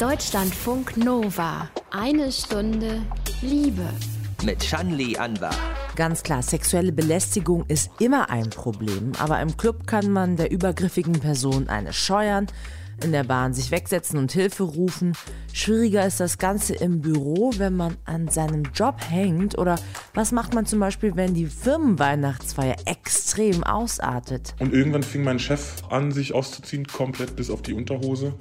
Deutschlandfunk Nova. Eine Stunde Liebe. Mit Shanli Anwar. Ganz klar, sexuelle Belästigung ist immer ein Problem, aber im Club kann man der übergriffigen Person eine scheuern, in der Bahn sich wegsetzen und Hilfe rufen. Schwieriger ist das Ganze im Büro, wenn man an seinem Job hängt. Oder was macht man zum Beispiel, wenn die Firmenweihnachtsfeier extrem ausartet? Und irgendwann fing mein Chef an, sich auszuziehen, komplett bis auf die Unterhose.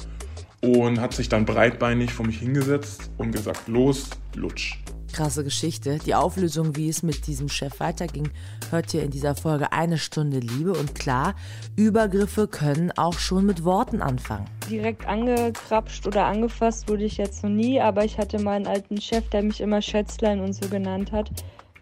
Und hat sich dann breitbeinig vor mich hingesetzt und gesagt, los, lutsch krasse Geschichte. Die Auflösung, wie es mit diesem Chef weiterging, hört ihr in dieser Folge Eine Stunde Liebe. Und klar, Übergriffe können auch schon mit Worten anfangen. Direkt angekrapscht oder angefasst wurde ich jetzt noch nie, aber ich hatte mal einen alten Chef, der mich immer Schätzlein und so genannt hat,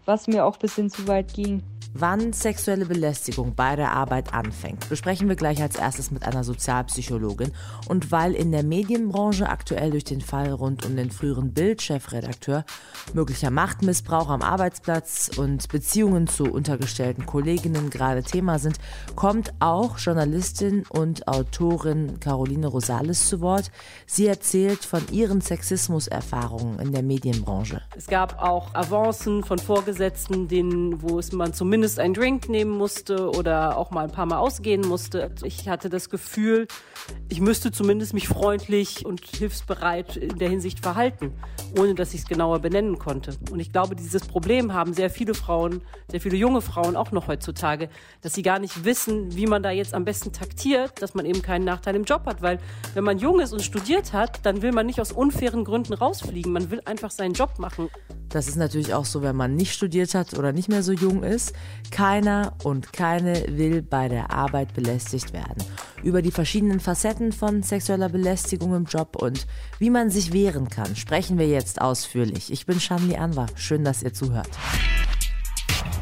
was mir auch ein bisschen zu weit ging. Wann sexuelle Belästigung bei der Arbeit anfängt, besprechen wir gleich als erstes mit einer Sozialpsychologin. Und weil in der Medienbranche aktuell durch den Fall rund um den früheren Bild-Chefredakteur möglicher Machtmissbrauch am Arbeitsplatz und Beziehungen zu untergestellten Kolleginnen gerade Thema sind, kommt auch Journalistin und Autorin Caroline Rosales zu Wort. Sie erzählt von ihren Sexismuserfahrungen in der Medienbranche. Es gab auch Avancen von Vorgesetzten, denen, wo es man zumindest zumindest einen Drink nehmen musste oder auch mal ein paar Mal ausgehen musste. Ich hatte das Gefühl, ich müsste zumindest mich freundlich und hilfsbereit in der Hinsicht verhalten, ohne dass ich es genauer benennen konnte. Und ich glaube, dieses Problem haben sehr viele Frauen, sehr viele junge Frauen auch noch heutzutage, dass sie gar nicht wissen, wie man da jetzt am besten taktiert, dass man eben keinen Nachteil im Job hat. Weil wenn man jung ist und studiert hat, dann will man nicht aus unfairen Gründen rausfliegen. Man will einfach seinen Job machen. Das ist natürlich auch so, wenn man nicht studiert hat oder nicht mehr so jung ist. Keiner und keine will bei der Arbeit belästigt werden. Über die verschiedenen Facetten von sexueller Belästigung im Job und wie man sich wehren kann, sprechen wir jetzt ausführlich. Ich bin Shanli Anwar. Schön, dass ihr zuhört.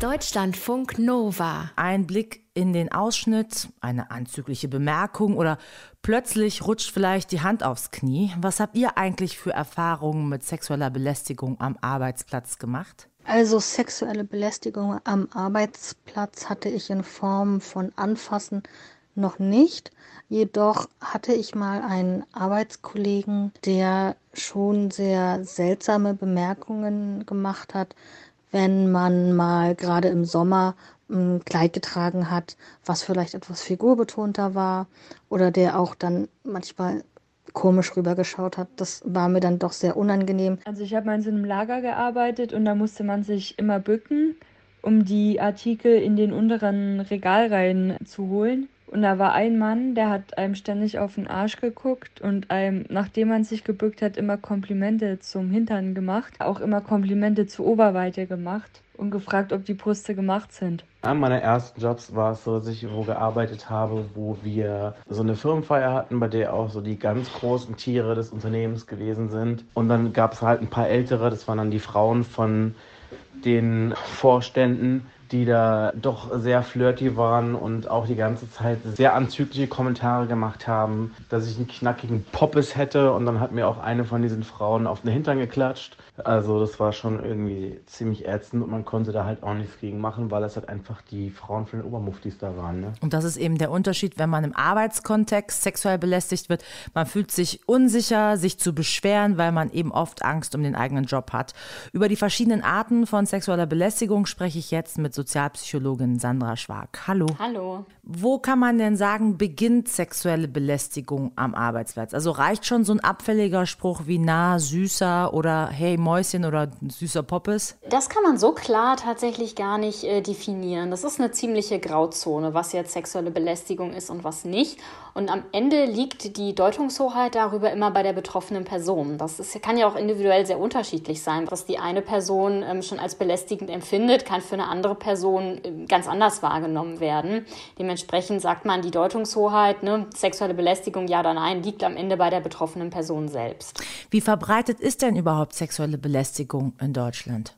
Deutschlandfunk Nova. Ein Blick in den Ausschnitt, eine anzügliche Bemerkung oder plötzlich rutscht vielleicht die Hand aufs Knie. Was habt ihr eigentlich für Erfahrungen mit sexueller Belästigung am Arbeitsplatz gemacht? Also sexuelle Belästigung am Arbeitsplatz hatte ich in Form von Anfassen noch nicht. Jedoch hatte ich mal einen Arbeitskollegen, der schon sehr seltsame Bemerkungen gemacht hat, wenn man mal gerade im Sommer ein Kleid getragen hat, was vielleicht etwas figurbetonter war oder der auch dann manchmal komisch rübergeschaut hat. Das war mir dann doch sehr unangenehm. Also ich habe mal in so einem Lager gearbeitet und da musste man sich immer bücken, um die Artikel in den unteren Regalreihen zu holen. Und da war ein Mann, der hat einem ständig auf den Arsch geguckt und einem, nachdem man sich gebückt hat, immer Komplimente zum Hintern gemacht, auch immer Komplimente zur Oberweite gemacht und gefragt, ob die Brüste gemacht sind. An meiner ersten Jobs war es so, dass ich wo gearbeitet habe, wo wir so eine Firmenfeier hatten, bei der auch so die ganz großen Tiere des Unternehmens gewesen sind. Und dann gab es halt ein paar ältere, das waren dann die Frauen von den Vorständen, die da doch sehr flirty waren und auch die ganze Zeit sehr anzügliche Kommentare gemacht haben, dass ich einen knackigen Poppes hätte und dann hat mir auch eine von diesen Frauen auf den Hintern geklatscht. Also das war schon irgendwie ziemlich ätzend und man konnte da halt auch nichts gegen machen, weil es halt einfach die Frauen von den Obermuftis da waren. Ne? Und das ist eben der Unterschied, wenn man im Arbeitskontext sexuell belästigt wird. Man fühlt sich unsicher, sich zu beschweren, weil man eben oft Angst um den eigenen Job hat. Über die verschiedenen Arten von sexueller Belästigung spreche ich jetzt mit Sozialpsychologin Sandra Schwag. Hallo. Hallo. Wo kann man denn sagen, beginnt sexuelle Belästigung am Arbeitsplatz? Also reicht schon so ein abfälliger Spruch wie na, süßer oder hey, Mäuschen oder süßer Poppes? Das kann man so klar tatsächlich gar nicht äh, definieren. Das ist eine ziemliche Grauzone, was jetzt sexuelle Belästigung ist und was nicht. Und am Ende liegt die Deutungshoheit darüber immer bei der betroffenen Person. Das ist, kann ja auch individuell sehr unterschiedlich sein. Was die eine Person ähm, schon als belästigend empfindet, kann für eine andere Person äh, ganz anders wahrgenommen werden. Dementsprechend sagt man, die Deutungshoheit, ne, sexuelle Belästigung, ja oder nein, liegt am Ende bei der betroffenen Person selbst. Wie verbreitet ist denn überhaupt sexuelle Belästigung in Deutschland?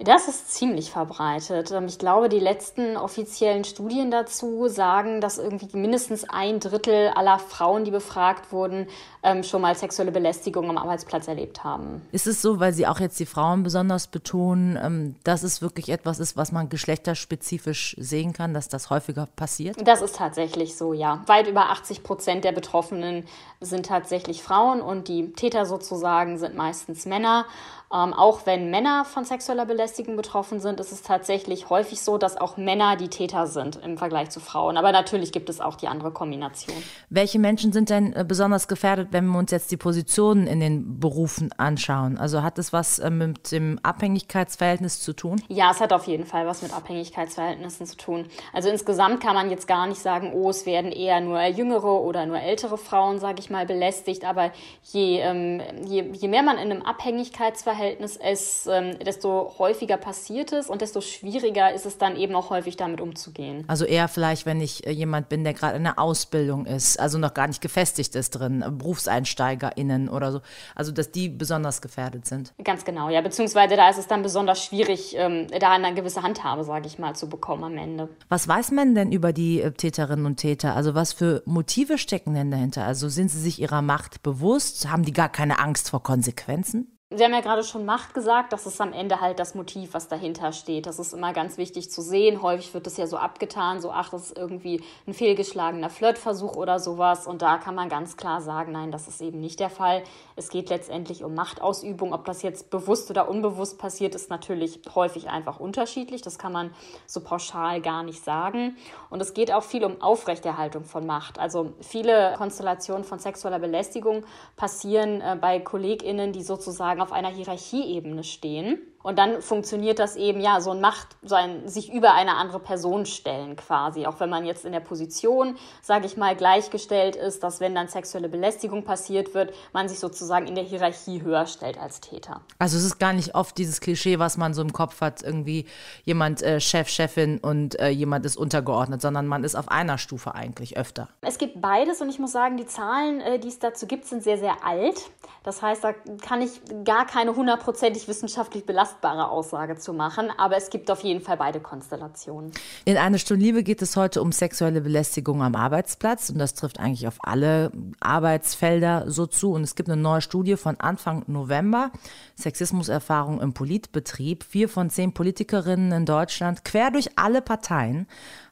Das ist ziemlich verbreitet. Ähm, ich glaube, die letzten offiziellen Studien dazu sagen, dass irgendwie mindestens ein Drittel aller Frauen, die befragt wurden, ähm, schon mal sexuelle Belästigung am Arbeitsplatz erlebt haben. Ist es so, weil Sie auch jetzt die Frauen besonders betonen, ähm, dass es wirklich etwas ist, was man geschlechterspezifisch sehen kann, dass das häufiger passiert? Das ist tatsächlich so, ja. Weit über 80 Prozent der Betroffenen sind tatsächlich Frauen und die Täter sozusagen sind meistens Männer. Ähm, auch wenn Männer von sexueller Belästigung betroffen sind, ist es tatsächlich häufig so, dass auch Männer die Täter sind im Vergleich zu Frauen. Aber natürlich gibt es auch die andere Kombination. Welche Menschen sind denn äh, besonders gefährdet, wenn wir uns jetzt die Positionen in den Berufen anschauen? Also hat es was äh, mit dem Abhängigkeitsverhältnis zu tun? Ja, es hat auf jeden Fall was mit Abhängigkeitsverhältnissen zu tun. Also insgesamt kann man jetzt gar nicht sagen, oh, es werden eher nur jüngere oder nur ältere Frauen, sage ich mal, belästigt. Aber je, ähm, je, je mehr man in einem Abhängigkeitsverhältnis Verhältnis es ähm, desto häufiger passiert ist und desto schwieriger ist es dann eben auch häufig damit umzugehen. Also eher vielleicht, wenn ich äh, jemand bin, der gerade in der Ausbildung ist, also noch gar nicht gefestigt ist drin, BerufseinsteigerInnen oder so, also dass die besonders gefährdet sind. Ganz genau, ja, beziehungsweise da ist es dann besonders schwierig, ähm, da eine gewisse Handhabe, sage ich mal, zu bekommen am Ende. Was weiß man denn über die äh, Täterinnen und Täter? Also was für Motive stecken denn dahinter? Also sind sie sich ihrer Macht bewusst? Haben die gar keine Angst vor Konsequenzen? Sie haben ja gerade schon Macht gesagt, das ist am Ende halt das Motiv, was dahinter steht. Das ist immer ganz wichtig zu sehen. Häufig wird das ja so abgetan, so ach, das ist irgendwie ein fehlgeschlagener Flirtversuch oder sowas. Und da kann man ganz klar sagen, nein, das ist eben nicht der Fall. Es geht letztendlich um Machtausübung. Ob das jetzt bewusst oder unbewusst passiert, ist natürlich häufig einfach unterschiedlich. Das kann man so pauschal gar nicht sagen. Und es geht auch viel um Aufrechterhaltung von Macht. Also viele Konstellationen von sexueller Belästigung passieren äh, bei KollegInnen, die sozusagen auf einer Hierarchieebene stehen und dann funktioniert das eben, ja, so ein Macht, so ein sich über eine andere Person stellen quasi. Auch wenn man jetzt in der Position, sage ich mal, gleichgestellt ist, dass wenn dann sexuelle Belästigung passiert wird, man sich sozusagen in der Hierarchie höher stellt als Täter. Also es ist gar nicht oft dieses Klischee, was man so im Kopf hat, irgendwie jemand äh, Chef, Chefin und äh, jemand ist untergeordnet, sondern man ist auf einer Stufe eigentlich öfter. Es gibt beides und ich muss sagen, die Zahlen, äh, die es dazu gibt, sind sehr, sehr alt. Das heißt, da kann ich gar keine hundertprozentig wissenschaftlich belastete belastbare Aussage zu machen, aber es gibt auf jeden Fall beide Konstellationen. In eine Stunde Liebe geht es heute um sexuelle Belästigung am Arbeitsplatz und das trifft eigentlich auf alle Arbeitsfelder so zu. Und es gibt eine neue Studie von Anfang November, Sexismuserfahrung im Politbetrieb. Vier von zehn Politikerinnen in Deutschland, quer durch alle Parteien,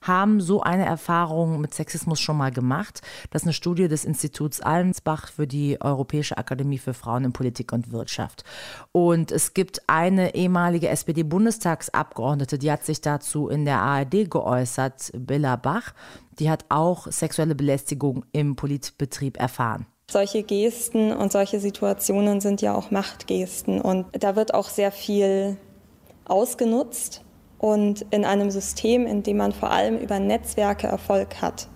haben so eine Erfahrung mit Sexismus schon mal gemacht. Das ist eine Studie des Instituts Allensbach für die Europäische Akademie für Frauen in Politik und Wirtschaft. Und es gibt eine ehemalige SPD-Bundestagsabgeordnete, die hat sich dazu in der ARD geäußert, Billa Bach. Die hat auch sexuelle Belästigung im Politbetrieb erfahren. Solche Gesten und solche Situationen sind ja auch Machtgesten und da wird auch sehr viel ausgenutzt und in einem System, in dem man vor allem über Netzwerke Erfolg hat,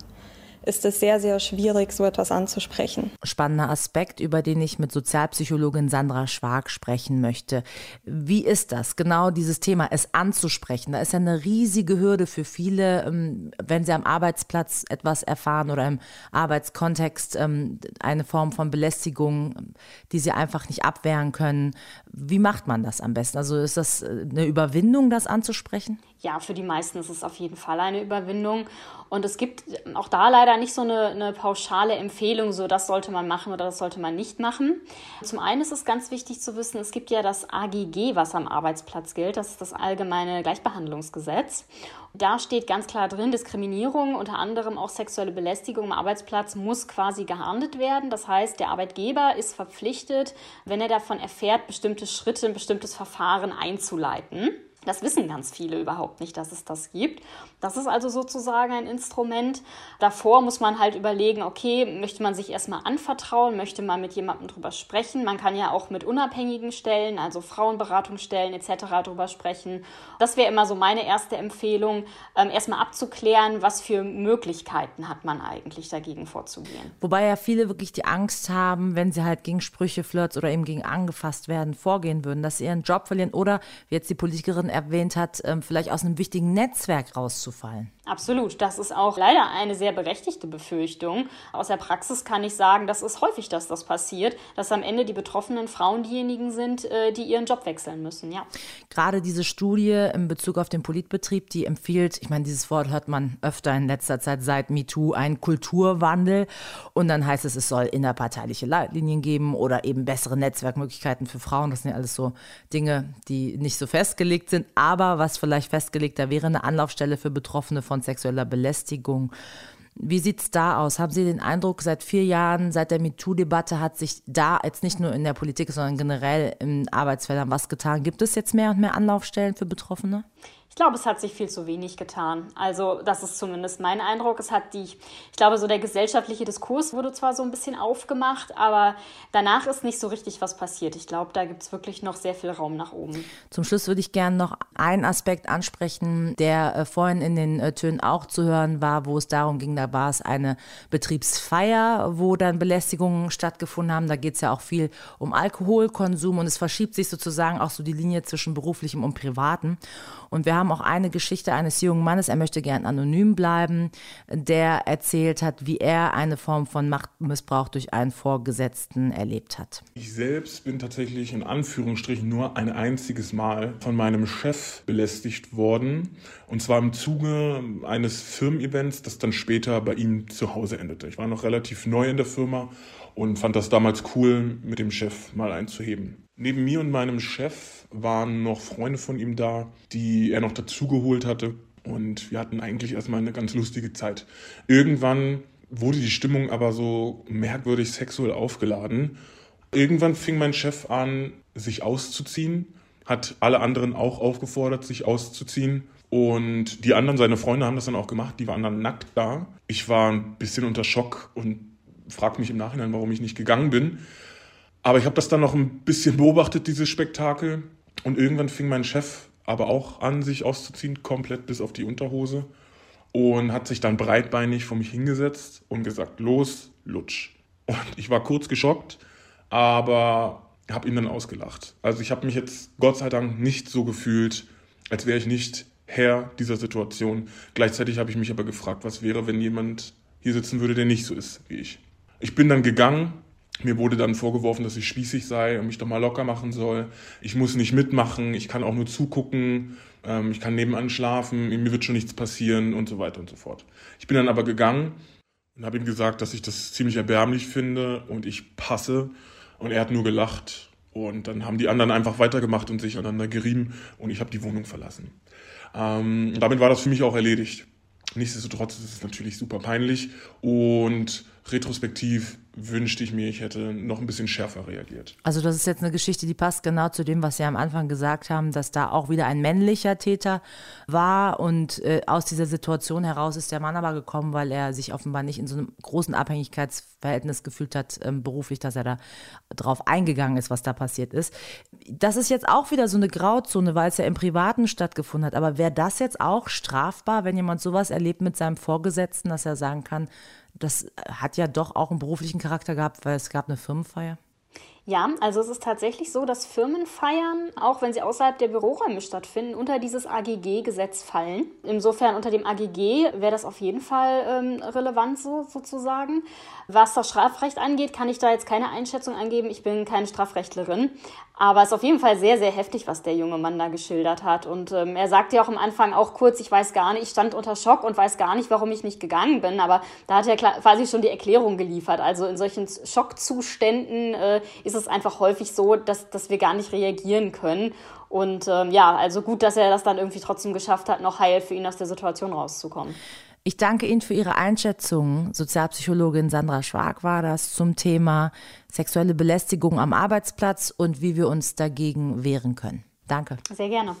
ist es sehr, sehr schwierig, so etwas anzusprechen. Spannender Aspekt, über den ich mit Sozialpsychologin Sandra Schwag sprechen möchte. Wie ist das, genau dieses Thema, es anzusprechen? Da ist ja eine riesige Hürde für viele, ähm, wenn sie am Arbeitsplatz etwas erfahren oder im Arbeitskontext ähm, eine Form von Belästigung, die sie einfach nicht abwehren können. Wie macht man das am besten? Also ist das äh, eine Überwindung, das anzusprechen? Ja, für die meisten ist es auf jeden Fall eine Überwindung. Und es gibt auch da leider nicht so eine, eine, pauschale Empfehlung, so das sollte man machen oder das sollte man nicht machen. Zum einen ist es ganz wichtig zu wissen, es gibt ja das AGG, was am Arbeitsplatz gilt. Das ist das Allgemeine Gleichbehandlungsgesetz. Da steht ganz klar drin, Diskriminierung, unter anderem auch sexuelle Belästigung am Arbeitsplatz, muss quasi geahndet werden. Das heißt, der Arbeitgeber ist verpflichtet, wenn er davon erfährt, bestimmte Schritte, ein bestimmtes Verfahren einzuleiten. Das wissen ganz viele überhaupt nicht, dass es das gibt. Das ist also sozusagen ein Instrument. Davor muss man halt überlegen, okay, möchte man sich erstmal anvertrauen, möchte man mit jemandem drüber sprechen. Man kann ja auch mit unabhängigen Stellen, also Frauenberatungsstellen etc. drüber sprechen. Das wäre immer so meine erste Empfehlung, ähm, erstmal abzuklären, was für Möglichkeiten hat man eigentlich dagegen vorzugehen. Wobei ja viele wirklich die Angst haben, wenn sie halt gegen Sprüche, Flirts oder eben gegen angefasst werden, vorgehen würden, dass sie ihren Job verlieren oder, wie jetzt die Politikerin erwähnt hat, ähm, vielleicht aus einem wichtigen Netzwerk rauszufallen. Absolut. Das ist auch leider eine sehr berechtigte Befürchtung. Aus der Praxis kann ich sagen, das ist häufig, dass das passiert, dass am Ende die betroffenen Frauen diejenigen sind, äh, die ihren Job wechseln müssen. Ja. Gerade diese Studie in Bezug auf den Politbetrieb, die empfiehlt, ich meine, dieses Wort hört man öfter in letzter Zeit seit MeToo, ein Kulturwandel. Und dann heißt es, es soll innerparteiliche Leitlinien geben oder eben bessere Netzwerkmöglichkeiten für Frauen. Das sind ja alles so Dinge, die nicht so festgelegt sind. Aber was vielleicht festgelegter wäre, eine Anlaufstelle für Betroffene von sexueller Belästigung. Wie sieht es da aus? Haben Sie den Eindruck, seit vier Jahren, seit der MeToo-Debatte hat sich da jetzt nicht nur in der Politik, sondern generell in Arbeitsfeldern was getan? Gibt es jetzt mehr und mehr Anlaufstellen für Betroffene? Ich glaube, es hat sich viel zu wenig getan. Also, das ist zumindest mein Eindruck. Es hat die, ich glaube, so der gesellschaftliche Diskurs wurde zwar so ein bisschen aufgemacht, aber danach ist nicht so richtig was passiert. Ich glaube, da gibt es wirklich noch sehr viel Raum nach oben. Zum Schluss würde ich gerne noch einen Aspekt ansprechen, der äh, vorhin in den äh, Tönen auch zu hören war, wo es darum ging, da war es eine Betriebsfeier, wo dann Belästigungen stattgefunden haben. Da geht es ja auch viel um Alkoholkonsum und es verschiebt sich sozusagen auch so die Linie zwischen beruflichem und privatem. Und wir haben auch eine Geschichte eines jungen Mannes, er möchte gern anonym bleiben, der erzählt hat, wie er eine Form von Machtmissbrauch durch einen Vorgesetzten erlebt hat. Ich selbst bin tatsächlich in Anführungsstrichen nur ein einziges Mal von meinem Chef belästigt worden. Und zwar im Zuge eines Firmen-Events, das dann später bei ihm zu Hause endete. Ich war noch relativ neu in der Firma und fand das damals cool, mit dem Chef mal einzuheben. Neben mir und meinem Chef waren noch Freunde von ihm da, die er noch dazugeholt hatte. Und wir hatten eigentlich erstmal eine ganz lustige Zeit. Irgendwann wurde die Stimmung aber so merkwürdig sexuell aufgeladen. Irgendwann fing mein Chef an, sich auszuziehen, hat alle anderen auch aufgefordert, sich auszuziehen. Und die anderen, seine Freunde, haben das dann auch gemacht. Die waren dann nackt da. Ich war ein bisschen unter Schock und frage mich im Nachhinein, warum ich nicht gegangen bin. Aber ich habe das dann noch ein bisschen beobachtet, dieses Spektakel. Und irgendwann fing mein Chef aber auch an, sich auszuziehen, komplett bis auf die Unterhose. Und hat sich dann breitbeinig vor mich hingesetzt und gesagt, los, lutsch. Und ich war kurz geschockt, aber habe ihn dann ausgelacht. Also ich habe mich jetzt Gott sei Dank nicht so gefühlt, als wäre ich nicht Herr dieser Situation. Gleichzeitig habe ich mich aber gefragt, was wäre, wenn jemand hier sitzen würde, der nicht so ist wie ich. Ich bin dann gegangen, mir wurde dann vorgeworfen, dass ich spießig sei und mich doch mal locker machen soll. Ich muss nicht mitmachen, ich kann auch nur zugucken, ähm, ich kann nebenan schlafen, mir wird schon nichts passieren und so weiter und so fort. Ich bin dann aber gegangen und habe ihm gesagt, dass ich das ziemlich erbärmlich finde und ich passe. Und er hat nur gelacht. Und dann haben die anderen einfach weitergemacht und sich aneinander gerieben und ich habe die Wohnung verlassen. Ähm, damit war das für mich auch erledigt. Nichtsdestotrotz ist es natürlich super peinlich und retrospektiv wünschte ich mir, ich hätte noch ein bisschen schärfer reagiert. Also das ist jetzt eine Geschichte, die passt genau zu dem, was Sie am Anfang gesagt haben, dass da auch wieder ein männlicher Täter war und äh, aus dieser Situation heraus ist der Mann aber gekommen, weil er sich offenbar nicht in so einem großen Abhängigkeitsverhältnis gefühlt hat, ähm, beruflich, dass er da drauf eingegangen ist, was da passiert ist. Das ist jetzt auch wieder so eine Grauzone, weil es ja im Privaten stattgefunden hat. Aber wäre das jetzt auch strafbar, wenn jemand sowas erlebt mit seinem Vorgesetzten, dass er sagen kann, das hat ja doch auch einen beruflichen Charakter gehabt, weil es gab eine Firmenfeier. Ja, also es ist tatsächlich so, dass Firmenfeiern, auch wenn sie außerhalb der Büroräume stattfinden, unter dieses AGG-Gesetz fallen. Insofern unter dem AGG wäre das auf jeden Fall ähm, relevant so sozusagen. Was das Strafrecht angeht, kann ich da jetzt keine Einschätzung angeben. Ich bin keine Strafrechtlerin. Aber es ist auf jeden Fall sehr, sehr heftig, was der junge Mann da geschildert hat. Und ähm, er sagte ja auch am Anfang auch kurz, ich weiß gar nicht, ich stand unter Schock und weiß gar nicht, warum ich nicht gegangen bin. Aber da hat er quasi schon die Erklärung geliefert. Also in solchen Schockzuständen äh, ist es einfach häufig so, dass, dass wir gar nicht reagieren können. Und ähm, ja, also gut, dass er das dann irgendwie trotzdem geschafft hat, noch heil für ihn aus der Situation rauszukommen. Ich danke Ihnen für Ihre Einschätzung. Sozialpsychologin Sandra Schwag war das zum Thema sexuelle Belästigung am Arbeitsplatz und wie wir uns dagegen wehren können. Danke. Sehr gerne.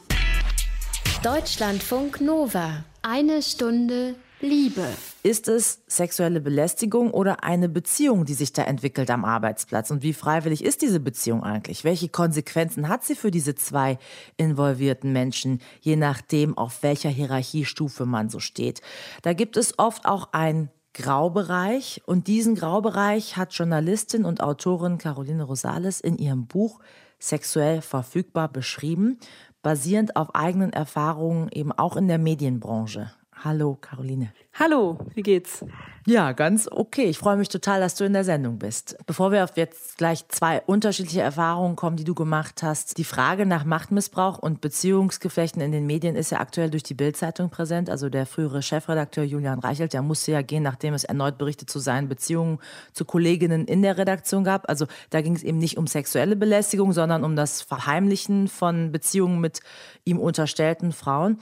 Deutschlandfunk Nova. Eine Stunde Liebe. Ist es sexuelle Belästigung oder eine Beziehung, die sich da entwickelt am Arbeitsplatz? Und wie freiwillig ist diese Beziehung eigentlich? Welche Konsequenzen hat sie für diese zwei involvierten Menschen, je nachdem, auf welcher Hierarchiestufe man so steht? Da gibt es oft auch ein Graubereich und diesen Graubereich hat Journalistin und Autorin Caroline Rosales in ihrem Buch Sexuell verfügbar beschrieben. basierend auf eigenen Erfahrungen eben auch in der Medienbranche. Hallo, Caroline. Hallo, wie geht's? Ja, ganz okay. Ich freue mich total, dass du in der Sendung bist. Bevor wir auf jetzt gleich zwei unterschiedliche Erfahrungen kommen, die du gemacht hast, die Frage nach Machtmissbrauch und Beziehungsgeflechten in den Medien ist ja aktuell durch die Bildzeitung präsent. Also der frühere Chefredakteur Julian Reichelt, der musste ja gehen, nachdem es erneut berichtet zu seinen Beziehungen zu Kolleginnen in der Redaktion gab. Also da ging es eben nicht um sexuelle Belästigung, sondern um das Verheimlichen von Beziehungen mit ihm unterstellten Frauen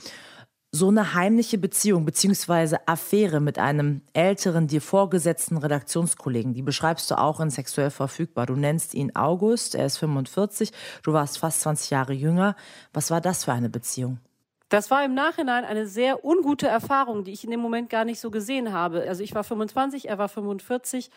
so eine heimliche Beziehung bzw. Affäre mit einem älteren, dir vorgesetzten Redaktionskollegen, die beschreibst du auch in Sexuell verfügbar. Du nennst ihn August, er ist 45, du warst fast 20 Jahre jünger. Was war das für eine Beziehung? Das war im Nachhinein eine sehr ungute Erfahrung, die ich in dem Moment gar nicht so gesehen habe. Also ich war 25, er war 45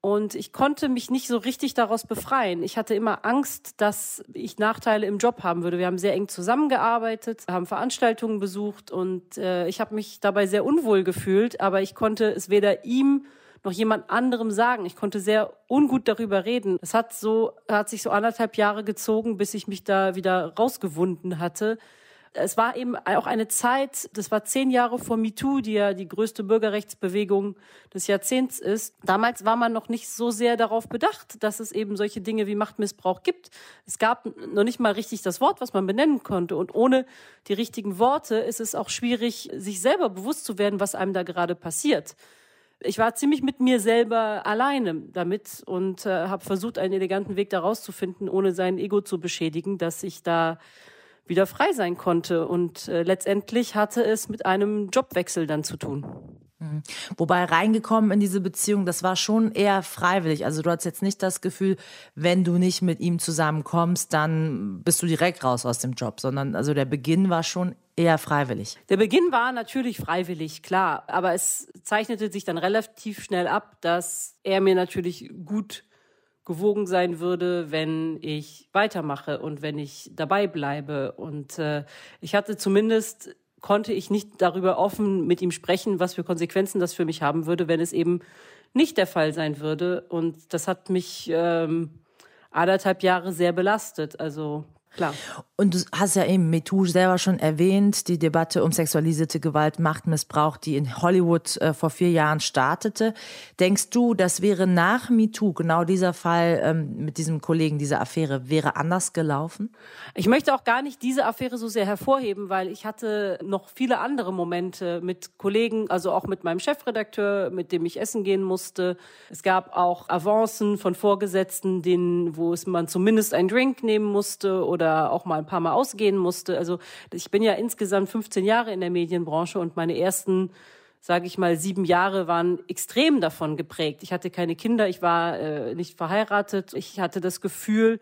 und ich konnte mich nicht so richtig daraus befreien. Ich hatte immer Angst, dass ich Nachteile im Job haben würde. Wir haben sehr eng zusammengearbeitet, haben Veranstaltungen besucht und äh, ich habe mich dabei sehr unwohl gefühlt, aber ich konnte es weder ihm noch jemand anderem sagen. Ich konnte sehr ungut darüber reden. Es hat so, hat sich so anderthalb Jahre gezogen, bis ich mich da wieder rausgewunden hatte es war eben auch eine Zeit, das war zehn Jahre vor MeToo, die ja die größte Bürgerrechtsbewegung des Jahrzehnts ist. Damals war man noch nicht so sehr darauf bedacht, dass es eben solche Dinge wie Machtmissbrauch gibt. Es gab noch nicht mal richtig das Wort, was man benennen konnte. Und ohne die richtigen Worte ist es auch schwierig, sich selber bewusst zu werden, was einem da gerade passiert. Ich war ziemlich mit mir selber alleine damit und äh, habe versucht, einen eleganten Weg daraus zu finden, ohne sein Ego zu beschädigen, dass ich da wieder frei sein konnte. Und äh, letztendlich hatte es mit einem Jobwechsel dann zu tun. Mhm. Wobei reingekommen in diese Beziehung, das war schon eher freiwillig. Also du hast jetzt nicht das Gefühl, wenn du nicht mit ihm zusammenkommst, dann bist du direkt raus aus dem Job, sondern also der Beginn war schon eher freiwillig. Der Beginn war natürlich freiwillig, klar, aber es zeichnete sich dann relativ schnell ab, dass er mir natürlich gut gewogen sein würde, wenn ich weitermache und wenn ich dabei bleibe. Und äh, ich hatte zumindest, konnte ich nicht darüber offen mit ihm sprechen, was für Konsequenzen das für mich haben würde, wenn es eben nicht der Fall sein würde. Und das hat mich ähm, anderthalb Jahre sehr belastet. Also Klar. Und du hast ja eben MeToo selber schon erwähnt, die Debatte um sexualisierte Gewalt, Machtmissbrauch, die in Hollywood äh, vor vier Jahren startete. Denkst du, das wäre nach MeToo, genau dieser Fall ähm, mit diesem Kollegen, diese Affäre, wäre anders gelaufen? Ich möchte auch gar nicht diese Affäre so sehr hervorheben, weil ich hatte noch viele andere Momente mit Kollegen, also auch mit meinem Chefredakteur, mit dem ich essen gehen musste. Es gab auch Avancen von Vorgesetzten, denen, wo es man zumindest einen Drink nehmen musste oder oder auch mal ein paar Mal ausgehen musste. Also ich bin ja insgesamt 15 Jahre in der Medienbranche und meine ersten sage ich mal, sieben Jahre waren extrem davon geprägt. Ich hatte keine Kinder, ich war äh, nicht verheiratet. Ich hatte das Gefühl,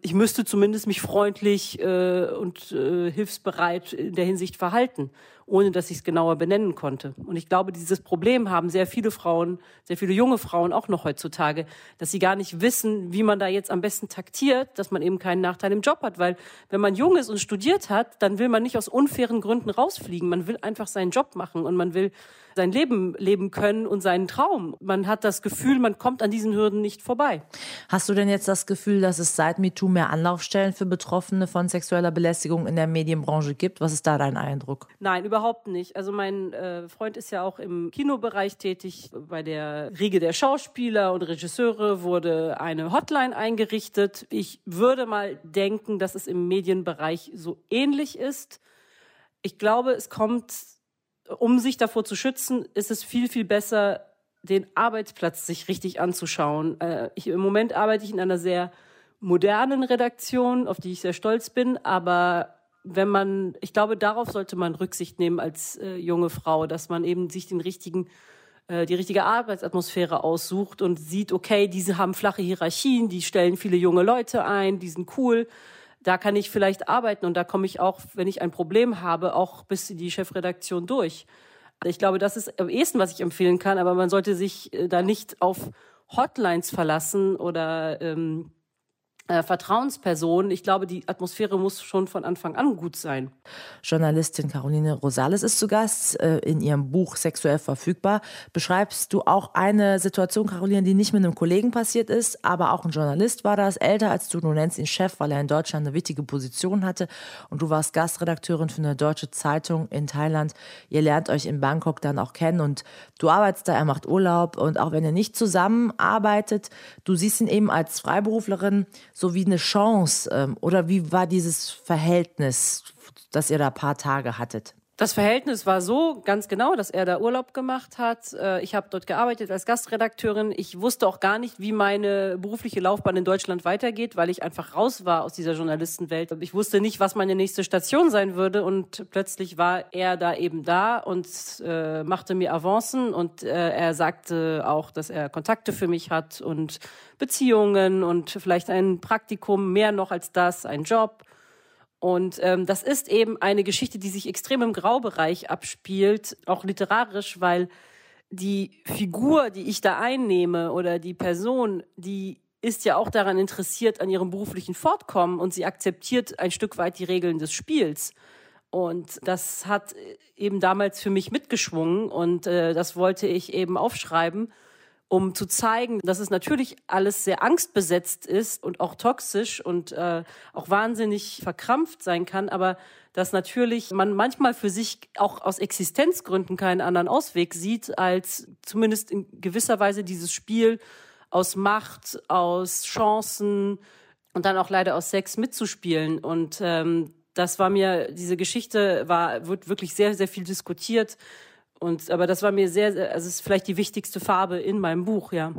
ich müsste zumindest mich freundlich äh, und äh, hilfsbereit in der Hinsicht verhalten ohne dass ich es genauer benennen konnte. Und ich glaube, dieses Problem haben sehr viele Frauen, sehr viele junge Frauen auch noch heutzutage, dass sie gar nicht wissen, wie man da jetzt am besten taktiert, dass man eben keinen Nachteil im Job hat. Weil wenn man jung ist und studiert hat, dann will man nicht aus unfairen Gründen rausfliegen. Man will einfach seinen Job machen und man will sein Leben leben können und seinen Traum. Man hat das Gefühl, man kommt an diesen Hürden nicht vorbei. Hast du denn jetzt das Gefühl, dass es seit MeToo mehr Anlaufstellen für Betroffene von sexueller Belästigung in der Medienbranche gibt? Was ist da dein Eindruck? Nein, überhaupt überhaupt nicht. Also mein äh, Freund ist ja auch im Kinobereich tätig. Bei der Riege der Schauspieler und Regisseure wurde eine Hotline eingerichtet. Ich würde mal denken, dass es im Medienbereich so ähnlich ist. Ich glaube, es kommt, um sich davor zu schützen, ist es viel, viel besser, den Arbeitsplatz sich richtig anzuschauen. Äh, ich, Im Moment arbeite ich in einer sehr modernen Redaktion, auf die ich sehr stolz bin, aber wenn man, ich glaube, darauf sollte man Rücksicht nehmen als äh, junge Frau, dass man eben sich den richtigen, äh, die richtige Arbeitsatmosphäre aussucht und sieht, okay, diese haben flache Hierarchien, die stellen viele junge Leute ein, die sind cool. Da kann ich vielleicht arbeiten und da komme ich auch, wenn ich ein Problem habe, auch bis in die Chefredaktion durch. Ich glaube, das ist am ehesten, was ich empfehlen kann, aber man sollte sich äh, da nicht auf Hotlines verlassen oder ähm, äh, Vertrauensperson. Ich glaube, die Atmosphäre muss schon von Anfang an gut sein. Journalistin Caroline Rosales ist zu Gast äh, in ihrem Buch Sexuell verfügbar. Beschreibst du auch eine Situation, Caroline, die nicht mit einem Kollegen passiert ist, aber auch ein Journalist war das, älter als du, du nennst ihn Chef, weil er in Deutschland eine wichtige Position hatte und du warst Gastredakteurin für eine deutsche Zeitung in Thailand. Ihr lernt euch in Bangkok dann auch kennen und du arbeitest da, er macht Urlaub und auch wenn ihr nicht zusammenarbeitet, du siehst ihn eben als Freiberuflerin so wie eine Chance? Ähm, oder wie war dieses Verhältnis, das ihr da ein paar Tage hattet? Das Verhältnis war so ganz genau, dass er da Urlaub gemacht hat. Äh, ich habe dort gearbeitet als Gastredakteurin. Ich wusste auch gar nicht, wie meine berufliche Laufbahn in Deutschland weitergeht, weil ich einfach raus war aus dieser Journalistenwelt. Ich wusste nicht, was meine nächste Station sein würde und plötzlich war er da eben da und äh, machte mir Avancen und äh, er sagte auch, dass er Kontakte für mich hat und Beziehungen und vielleicht ein Praktikum, mehr noch als das, ein Job. Und ähm, das ist eben eine Geschichte, die sich extrem im Graubereich abspielt, auch literarisch, weil die Figur, die ich da einnehme oder die Person, die ist ja auch daran interessiert an ihrem beruflichen Fortkommen und sie akzeptiert ein Stück weit die Regeln des Spiels. Und das hat eben damals für mich mitgeschwungen und äh, das wollte ich eben aufschreiben um zu zeigen, dass es natürlich alles sehr angstbesetzt ist und auch toxisch und äh, auch wahnsinnig verkrampft sein kann, aber dass natürlich man manchmal für sich auch aus Existenzgründen keinen anderen Ausweg sieht, als zumindest in gewisser Weise dieses Spiel aus Macht, aus Chancen und dann auch leider aus Sex mitzuspielen. Und ähm, das war mir, diese Geschichte war, wird wirklich sehr, sehr viel diskutiert und, aber das war mir sehr, also es ist vielleicht die wichtigste Farbe in meinem Buch, ja.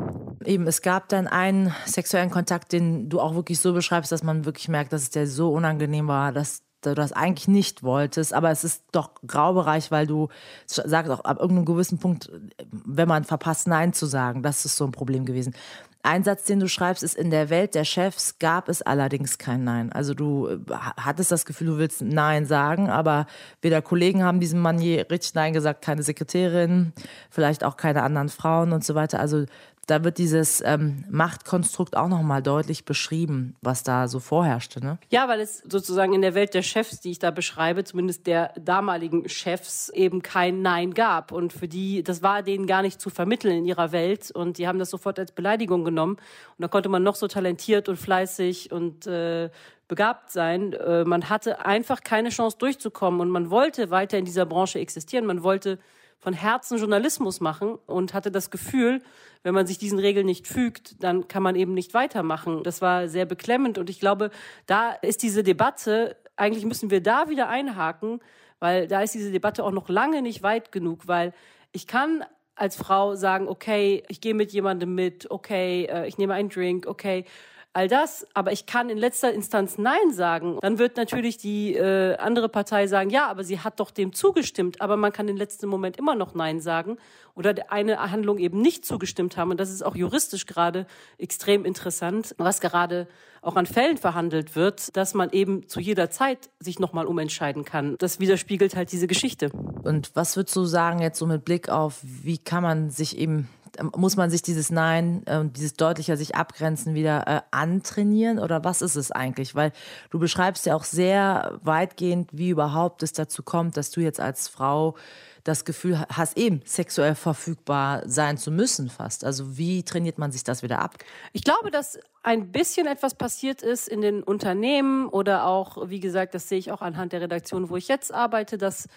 Eben, es gab dann einen sexuellen Kontakt, den du auch wirklich so beschreibst, dass man wirklich merkt, dass es dir so unangenehm war, dass du das eigentlich nicht wolltest, aber es ist doch Graubereich, weil du sagst auch ab irgendeinem gewissen Punkt, wenn man verpasst, Nein zu sagen, das ist so ein Problem gewesen. Ein Satz, den du schreibst, ist, in der Welt der Chefs gab es allerdings kein Nein. Also du äh, hattest das Gefühl, du willst Nein sagen, aber weder Kollegen haben diesem Mann je richtig Nein gesagt, keine Sekretärin, vielleicht auch keine anderen Frauen und so weiter. Also da wird dieses ähm, Machtkonstrukt auch nochmal deutlich beschrieben, was da so vorherrschte. Ne? Ja, weil es sozusagen in der Welt der Chefs, die ich da beschreibe, zumindest der damaligen Chefs, eben kein Nein gab. Und für die, das war denen gar nicht zu vermitteln in ihrer Welt. Und die haben das sofort als Beleidigung genommen. Und da konnte man noch so talentiert und fleißig und äh, begabt sein. Äh, man hatte einfach keine Chance durchzukommen. Und man wollte weiter in dieser Branche existieren. Man wollte von Herzen Journalismus machen und hatte das Gefühl, wenn man sich diesen Regeln nicht fügt, dann kann man eben nicht weitermachen. Das war sehr beklemmend und ich glaube, da ist diese Debatte, eigentlich müssen wir da wieder einhaken, weil da ist diese Debatte auch noch lange nicht weit genug, weil ich kann als Frau sagen, okay, ich gehe mit jemandem mit, okay, äh, ich nehme einen Drink, okay, all das, aber ich kann in letzter Instanz Nein sagen, dann wird natürlich die äh, andere Partei sagen, ja, aber sie hat doch dem zugestimmt, aber man kann im letzten Moment immer noch Nein sagen oder eine Handlung eben nicht zugestimmt haben. Und das ist auch juristisch gerade extrem interessant, was gerade auch an Fällen verhandelt wird, dass man eben zu jeder Zeit sich nochmal umentscheiden kann. Das widerspiegelt halt diese Geschichte. Und was würdest du sagen jetzt so mit Blick auf, wie kann man sich eben muss man sich dieses Nein und äh, dieses deutlicher sich abgrenzen wieder äh, antrainieren oder was ist es eigentlich? Weil du beschreibst ja auch sehr weitgehend, wie überhaupt es dazu kommt, dass du jetzt als Frau das Gefühl hast, eben sexuell verfügbar sein zu müssen fast. Also wie trainiert man sich das wieder ab? Ich glaube, dass ein bisschen etwas passiert ist in den Unternehmen oder auch, wie gesagt, das sehe ich auch anhand der Redaktion, wo ich jetzt arbeite, dass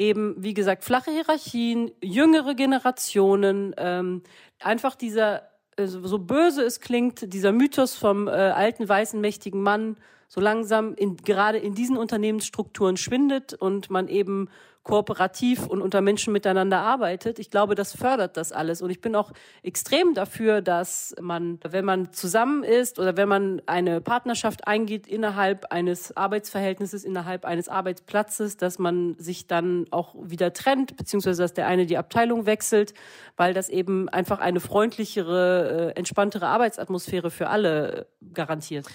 eben, wie gesagt, flache Hierarchien, jüngere Generationen, ähm, einfach dieser, äh, so böse es klingt, dieser Mythos vom äh, alten, weißen, mächtigen Mann so langsam in, gerade in diesen Unternehmensstrukturen schwindet und man eben kooperativ und unter Menschen miteinander arbeitet. Ich glaube, das fördert das alles. Und ich bin auch extrem dafür, dass man, wenn man zusammen ist oder wenn man eine Partnerschaft eingeht innerhalb eines Arbeitsverhältnisses, innerhalb eines Arbeitsplatzes, dass man sich dann auch wieder trennt, beziehungsweise dass der eine die Abteilung wechselt, weil das eben einfach eine freundlichere, äh, entspanntere Arbeitsatmosphäre für alle garantiert.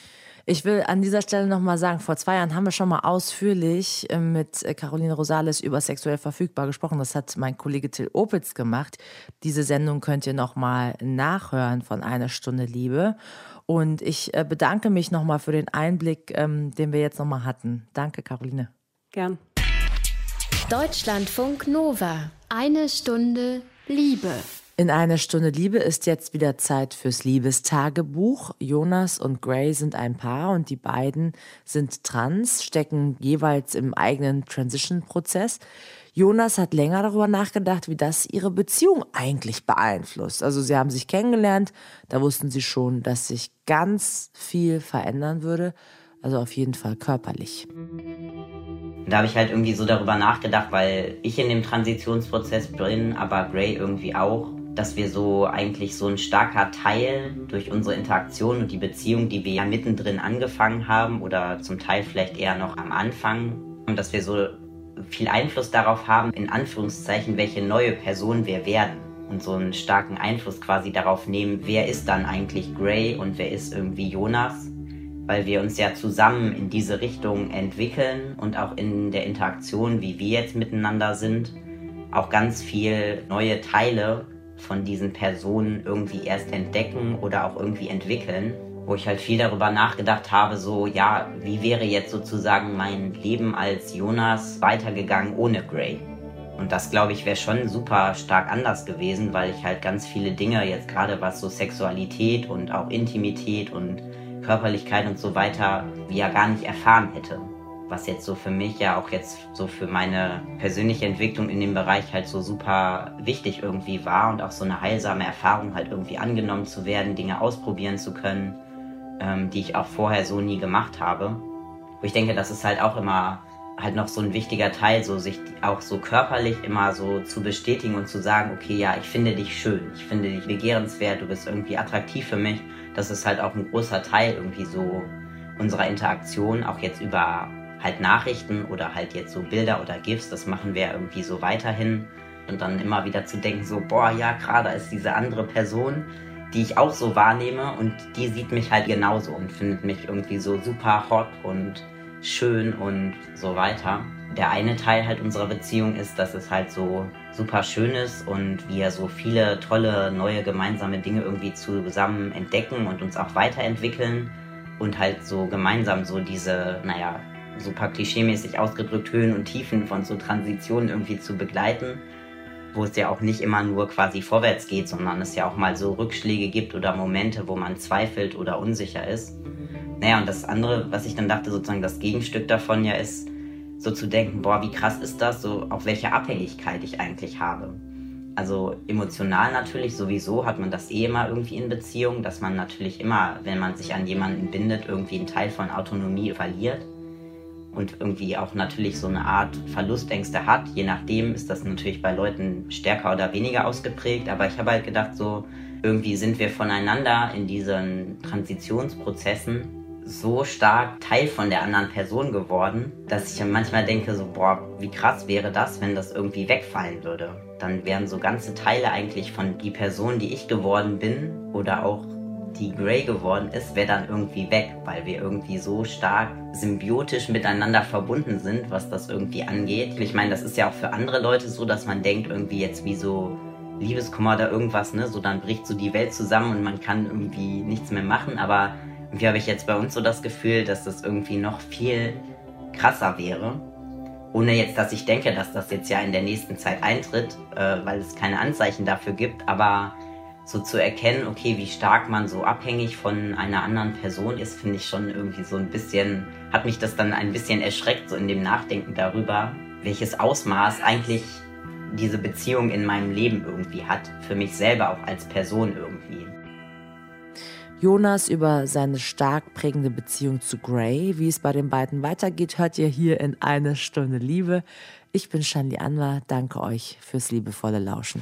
Ich will an dieser Stelle nochmal sagen, vor zwei Jahren haben wir schon mal ausführlich äh, mit äh, Caroline Rosales über sexuell verfügbar gesprochen. Das hat mein Kollege Till Opitz gemacht. Diese Sendung könnt ihr nochmal nachhören von einer Stunde Liebe. Und ich äh, bedanke mich nochmal für den Einblick, ähm, den wir jetzt nochmal hatten. Danke, Caroline. Gern. Deutschlandfunk Nova. Eine Stunde Liebe. In einer Stunde Liebe ist jetzt wieder Zeit fürs Liebestagebuch. Jonas und Gray sind ein Paar und die beiden sind trans, stecken jeweils im eigenen Transition-Prozess. Jonas hat länger darüber nachgedacht, wie das ihre Beziehung eigentlich beeinflusst. Also sie haben sich kennengelernt, da wussten sie schon, dass sich ganz viel verändern würde. Also auf jeden Fall körperlich. Da habe ich halt irgendwie so darüber nachgedacht, weil ich in dem Transitionsprozess bin, aber Gray irgendwie auch dass wir so eigentlich so ein starker Teil durch unsere Interaktion und die Beziehung, die wir ja mittendrin angefangen haben oder zum Teil vielleicht eher noch am Anfang, dass wir so viel Einfluss darauf haben, in Anführungszeichen, welche neue Person wir werden und so einen starken Einfluss quasi darauf nehmen, wer ist dann eigentlich Gray und wer ist irgendwie Jonas, weil wir uns ja zusammen in diese Richtung entwickeln und auch in der Interaktion, wie wir jetzt miteinander sind, auch ganz viel neue Teile von diesen Personen irgendwie erst entdecken oder auch irgendwie entwickeln, wo ich halt viel darüber nachgedacht habe, so ja, wie wäre jetzt sozusagen mein Leben als Jonas weitergegangen ohne Gray? Und das glaube ich wäre schon super stark anders gewesen, weil ich halt ganz viele Dinge jetzt gerade was so Sexualität und auch Intimität und Körperlichkeit und so weiter wie ja gar nicht erfahren hätte was jetzt so für mich ja auch jetzt so für meine persönliche Entwicklung in dem Bereich halt so super wichtig irgendwie war und auch so eine heilsame Erfahrung halt irgendwie angenommen zu werden, Dinge ausprobieren zu können, ähm, die ich auch vorher so nie gemacht habe. Wo ich denke, das ist halt auch immer halt noch so ein wichtiger Teil, so sich auch so körperlich immer so zu bestätigen und zu sagen, okay, ja, ich finde dich schön, ich finde dich begehrenswert, du bist irgendwie attraktiv für mich. Das ist halt auch ein großer Teil irgendwie so unserer Interaktion, auch jetzt über halt Nachrichten oder halt jetzt so Bilder oder GIFs, das machen wir irgendwie so weiterhin. Und dann immer wieder zu denken, so, boah, ja, gerade ist diese andere Person, die ich auch so wahrnehme und die sieht mich halt genauso und findet mich irgendwie so super hot und schön und so weiter. Der eine Teil halt unserer Beziehung ist, dass es halt so super schön ist und wir so viele tolle neue gemeinsame Dinge irgendwie zusammen entdecken und uns auch weiterentwickeln und halt so gemeinsam so diese, naja, super klischeemäßig ausgedrückt Höhen und Tiefen von so Transitionen irgendwie zu begleiten, wo es ja auch nicht immer nur quasi vorwärts geht, sondern es ja auch mal so Rückschläge gibt oder Momente, wo man zweifelt oder unsicher ist. Naja, und das andere, was ich dann dachte, sozusagen das Gegenstück davon ja ist, so zu denken, boah, wie krass ist das, so auf welche Abhängigkeit ich eigentlich habe. Also emotional natürlich sowieso hat man das eh immer irgendwie in Beziehung, dass man natürlich immer, wenn man sich an jemanden bindet, irgendwie einen Teil von Autonomie verliert und irgendwie auch natürlich so eine Art Verlustängste hat. Je nachdem ist das natürlich bei Leuten stärker oder weniger ausgeprägt. Aber ich habe halt gedacht, so irgendwie sind wir voneinander in diesen Transitionsprozessen so stark Teil von der anderen Person geworden, dass ich manchmal denke, so, boah, wie krass wäre das, wenn das irgendwie wegfallen würde. Dann wären so ganze Teile eigentlich von die Person, die ich geworden bin oder auch die Grey geworden ist, wäre dann irgendwie weg, weil wir irgendwie so stark symbiotisch miteinander verbunden sind, was das irgendwie angeht. Ich meine, das ist ja auch für andere Leute so, dass man denkt, irgendwie jetzt wie so Liebeskummer oder irgendwas, ne, so dann bricht so die Welt zusammen und man kann irgendwie nichts mehr machen, aber irgendwie habe ich jetzt bei uns so das Gefühl, dass das irgendwie noch viel krasser wäre. Ohne jetzt, dass ich denke, dass das jetzt ja in der nächsten Zeit eintritt, äh, weil es keine Anzeichen dafür gibt, aber so zu erkennen, okay, wie stark man so abhängig von einer anderen Person ist, finde ich schon irgendwie so ein bisschen, hat mich das dann ein bisschen erschreckt, so in dem Nachdenken darüber, welches Ausmaß eigentlich diese Beziehung in meinem Leben irgendwie hat, für mich selber auch als Person irgendwie. Jonas über seine stark prägende Beziehung zu Gray. Wie es bei den beiden weitergeht, hört ihr hier in Eine Stunde Liebe. Ich bin Shandi Anwar. Danke euch fürs liebevolle Lauschen.